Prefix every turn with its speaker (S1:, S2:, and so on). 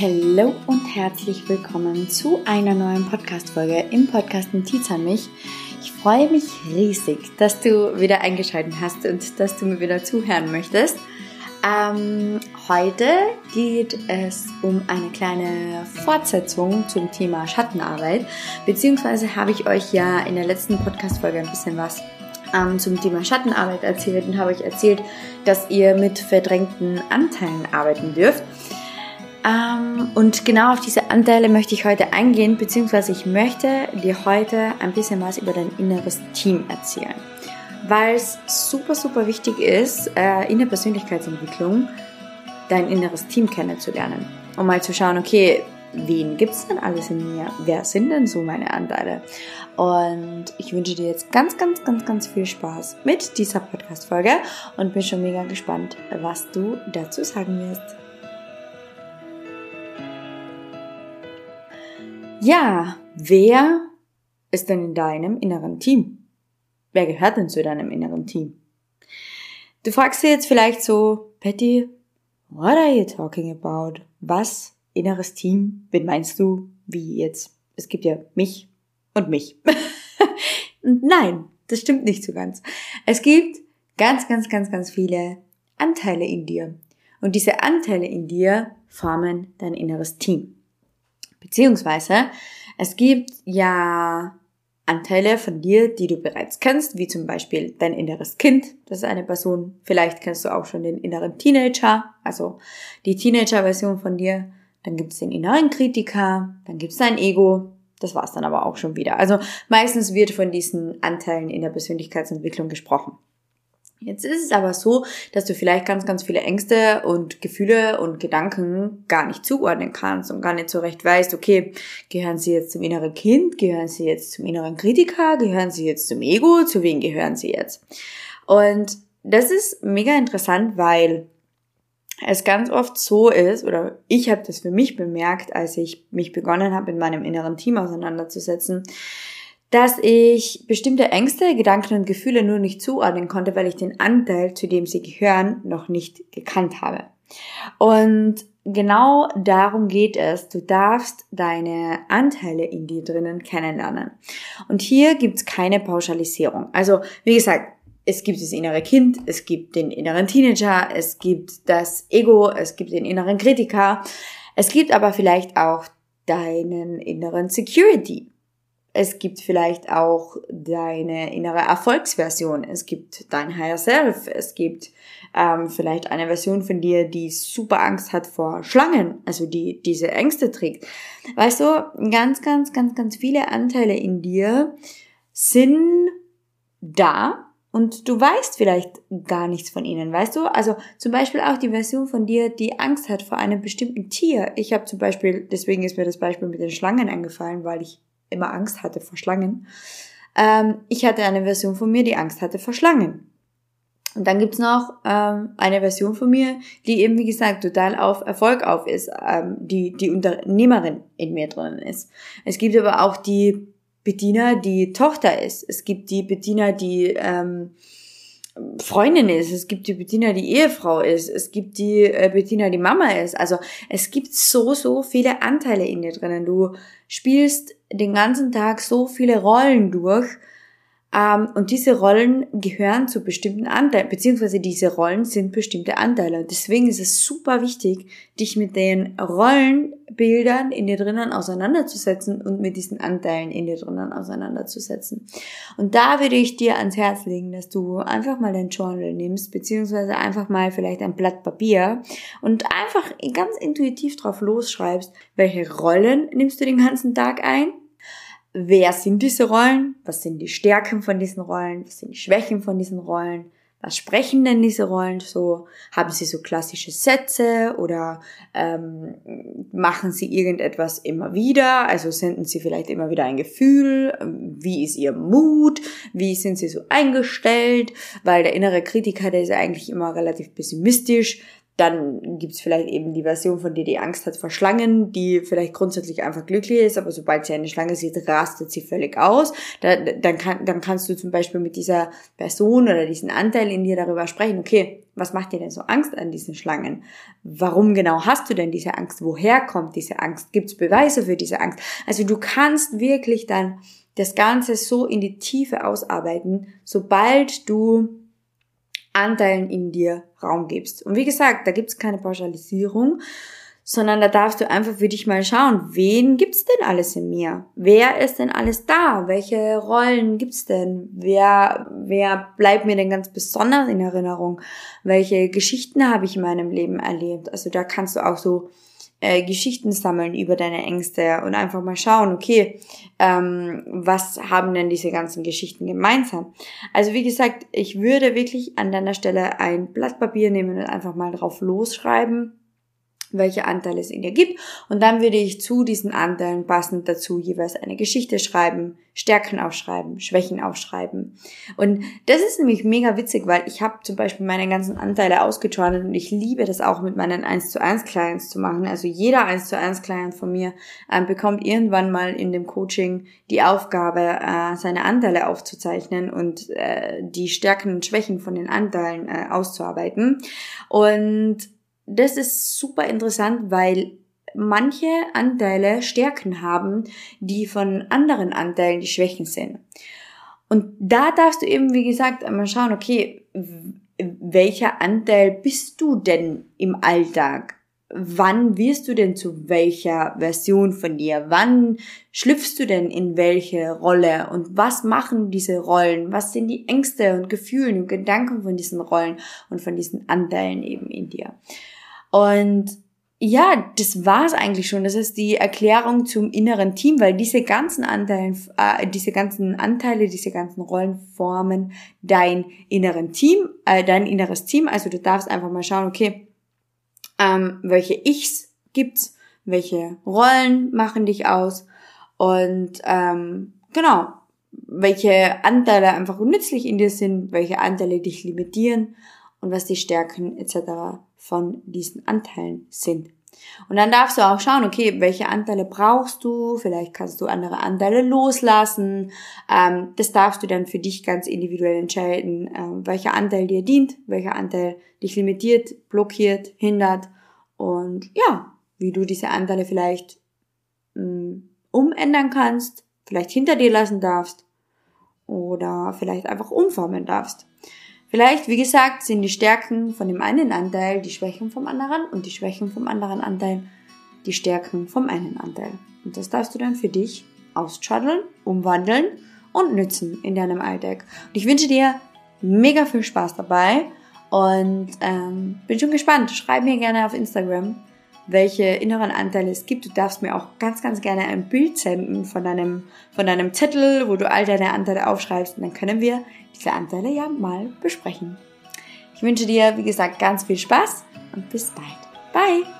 S1: Hallo und herzlich willkommen zu einer neuen Podcast-Folge im Podcast Notiz an mich. Ich freue mich riesig, dass du wieder eingeschaltet hast und dass du mir wieder zuhören möchtest. Ähm, heute geht es um eine kleine Fortsetzung zum Thema Schattenarbeit, beziehungsweise habe ich euch ja in der letzten Podcast-Folge ein bisschen was ähm, zum Thema Schattenarbeit erzählt und habe euch erzählt, dass ihr mit verdrängten Anteilen arbeiten dürft. Ähm, und genau auf diese Anteile möchte ich heute eingehen, beziehungsweise ich möchte dir heute ein bisschen was über dein inneres Team erzählen. Weil es super, super wichtig ist, äh, in der Persönlichkeitsentwicklung dein inneres Team kennenzulernen. Um mal zu schauen, okay, wen gibt es denn alles in mir? Wer sind denn so meine Anteile? Und ich wünsche dir jetzt ganz, ganz, ganz, ganz viel Spaß mit dieser Podcast-Folge und bin schon mega gespannt, was du dazu sagen wirst. Ja, wer ist denn in deinem inneren Team? Wer gehört denn zu deinem inneren Team? Du fragst dir jetzt vielleicht so, Patty, what are you talking about? Was? Inneres Team? Wen meinst du? Wie jetzt? Es gibt ja mich und mich. Nein, das stimmt nicht so ganz. Es gibt ganz, ganz, ganz, ganz viele Anteile in dir. Und diese Anteile in dir formen dein inneres Team. Beziehungsweise es gibt ja Anteile von dir, die du bereits kennst, wie zum Beispiel dein inneres Kind, das ist eine Person. Vielleicht kennst du auch schon den inneren Teenager, also die Teenager-Version von dir. Dann gibt es den inneren Kritiker, dann gibt es dein Ego. Das war's dann aber auch schon wieder. Also meistens wird von diesen Anteilen in der Persönlichkeitsentwicklung gesprochen. Jetzt ist es aber so, dass du vielleicht ganz, ganz viele Ängste und Gefühle und Gedanken gar nicht zuordnen kannst und gar nicht so recht weißt, okay, gehören sie jetzt zum inneren Kind, gehören sie jetzt zum inneren Kritiker, gehören sie jetzt zum Ego, zu wem gehören sie jetzt? Und das ist mega interessant, weil es ganz oft so ist, oder ich habe das für mich bemerkt, als ich mich begonnen habe, mit meinem inneren Team auseinanderzusetzen, dass ich bestimmte Ängste, Gedanken und Gefühle nur nicht zuordnen konnte, weil ich den Anteil, zu dem sie gehören, noch nicht gekannt habe. Und genau darum geht es. Du darfst deine Anteile in dir drinnen kennenlernen. Und hier gibt's keine Pauschalisierung. Also, wie gesagt, es gibt das innere Kind, es gibt den inneren Teenager, es gibt das Ego, es gibt den inneren Kritiker. Es gibt aber vielleicht auch deinen inneren Security. Es gibt vielleicht auch deine innere Erfolgsversion. Es gibt dein Higher Self. Es gibt ähm, vielleicht eine Version von dir, die super Angst hat vor Schlangen, also die diese Ängste trägt. Weißt du, ganz, ganz, ganz, ganz viele Anteile in dir sind da und du weißt vielleicht gar nichts von ihnen, weißt du? Also zum Beispiel auch die Version von dir, die Angst hat vor einem bestimmten Tier. Ich habe zum Beispiel, deswegen ist mir das Beispiel mit den Schlangen angefallen, weil ich immer Angst hatte vor Schlangen. Ähm, ich hatte eine Version von mir, die Angst hatte vor Schlangen. Und dann gibt's noch ähm, eine Version von mir, die eben, wie gesagt, total auf Erfolg auf ist, ähm, die die Unternehmerin in mir drinnen ist. Es gibt aber auch die Bediener, die Tochter ist. Es gibt die Bediener, die ähm, Freundin ist, es gibt die Bettina, die Ehefrau ist, es gibt die äh, Bettina, die Mama ist. Also es gibt so, so viele Anteile in dir drinnen. Du spielst den ganzen Tag so viele Rollen durch und diese Rollen gehören zu bestimmten Anteilen, beziehungsweise diese Rollen sind bestimmte Anteile. Deswegen ist es super wichtig, dich mit den Rollenbildern in dir drinnen auseinanderzusetzen und mit diesen Anteilen in dir drinnen auseinanderzusetzen. Und da würde ich dir ans Herz legen, dass du einfach mal dein Journal nimmst, beziehungsweise einfach mal vielleicht ein Blatt Papier und einfach ganz intuitiv drauf losschreibst, welche Rollen nimmst du den ganzen Tag ein wer sind diese Rollen, was sind die Stärken von diesen Rollen, was sind die Schwächen von diesen Rollen, was sprechen denn diese Rollen so? Haben sie so klassische Sätze oder ähm, machen sie irgendetwas immer wieder? Also senden sie vielleicht immer wieder ein Gefühl? Wie ist ihr Mut? Wie sind sie so eingestellt? Weil der innere Kritiker, der ist ja eigentlich immer relativ pessimistisch dann gibt's vielleicht eben die Version von dir, die Angst hat vor Schlangen, die vielleicht grundsätzlich einfach glücklich ist, aber sobald sie eine Schlange sieht, rastet sie völlig aus. Da, dann, kann, dann kannst du zum Beispiel mit dieser Person oder diesen Anteil in dir darüber sprechen, okay, was macht dir denn so Angst an diesen Schlangen? Warum genau hast du denn diese Angst? Woher kommt diese Angst? Gibt's Beweise für diese Angst? Also du kannst wirklich dann das Ganze so in die Tiefe ausarbeiten, sobald du Anteilen in dir Raum gibst. Und wie gesagt, da gibt's keine Pauschalisierung, sondern da darfst du einfach für dich mal schauen, wen gibt's denn alles in mir? Wer ist denn alles da? Welche Rollen gibt's denn? Wer, wer bleibt mir denn ganz besonders in Erinnerung? Welche Geschichten habe ich in meinem Leben erlebt? Also da kannst du auch so äh, Geschichten sammeln über deine Ängste und einfach mal schauen, okay, ähm, was haben denn diese ganzen Geschichten gemeinsam? Also wie gesagt, ich würde wirklich an deiner Stelle ein Blatt Papier nehmen und einfach mal drauf losschreiben welche Anteile es in dir gibt. Und dann würde ich zu diesen Anteilen passend dazu jeweils eine Geschichte schreiben, Stärken aufschreiben, Schwächen aufschreiben. Und das ist nämlich mega witzig, weil ich habe zum Beispiel meine ganzen Anteile ausgejournalt und ich liebe das auch mit meinen 1 zu 1 Clients zu machen. Also jeder 1 zu 1 Client von mir äh, bekommt irgendwann mal in dem Coaching die Aufgabe, äh, seine Anteile aufzuzeichnen und äh, die Stärken und Schwächen von den Anteilen äh, auszuarbeiten. Und das ist super interessant, weil manche Anteile Stärken haben, die von anderen Anteilen die Schwächen sind. Und da darfst du eben, wie gesagt, einmal schauen, okay, welcher Anteil bist du denn im Alltag? Wann wirst du denn zu welcher Version von dir? Wann schlüpfst du denn in welche Rolle? Und was machen diese Rollen? Was sind die Ängste und Gefühle und Gedanken von diesen Rollen und von diesen Anteilen eben in dir? Und ja, das war's eigentlich schon. Das ist die Erklärung zum inneren Team, weil diese ganzen Anteile, äh, diese ganzen Anteile, diese ganzen Rollen formen dein inneren Team, äh, dein inneres Team. Also du darfst einfach mal schauen, okay, ähm, welche Ichs gibt's, welche Rollen machen dich aus und ähm, genau, welche Anteile einfach nützlich in dir sind, welche Anteile dich limitieren und was die Stärken etc. von diesen Anteilen sind. Und dann darfst du auch schauen, okay, welche Anteile brauchst du? Vielleicht kannst du andere Anteile loslassen. Ähm, das darfst du dann für dich ganz individuell entscheiden, äh, welcher Anteil dir dient, welcher Anteil dich limitiert, blockiert, hindert und ja, wie du diese Anteile vielleicht mh, mm, umändern kannst, vielleicht hinter dir lassen darfst oder vielleicht einfach umformen darfst. Vielleicht, wie gesagt, sind die Stärken von dem einen Anteil die Schwächen vom anderen und die Schwächen vom anderen Anteil die Stärken vom einen Anteil. Und das darfst du dann für dich ausschaddeln, umwandeln und nützen in deinem Alltag. Und ich wünsche dir mega viel Spaß dabei und ähm, bin schon gespannt. Schreib mir gerne auf Instagram, welche inneren Anteile es gibt. Du darfst mir auch ganz, ganz gerne ein Bild senden von deinem, von deinem Zettel, wo du all deine Anteile aufschreibst. Und dann können wir diese Anteile ja mal besprechen. Ich wünsche dir, wie gesagt, ganz viel Spaß und bis bald. Bye!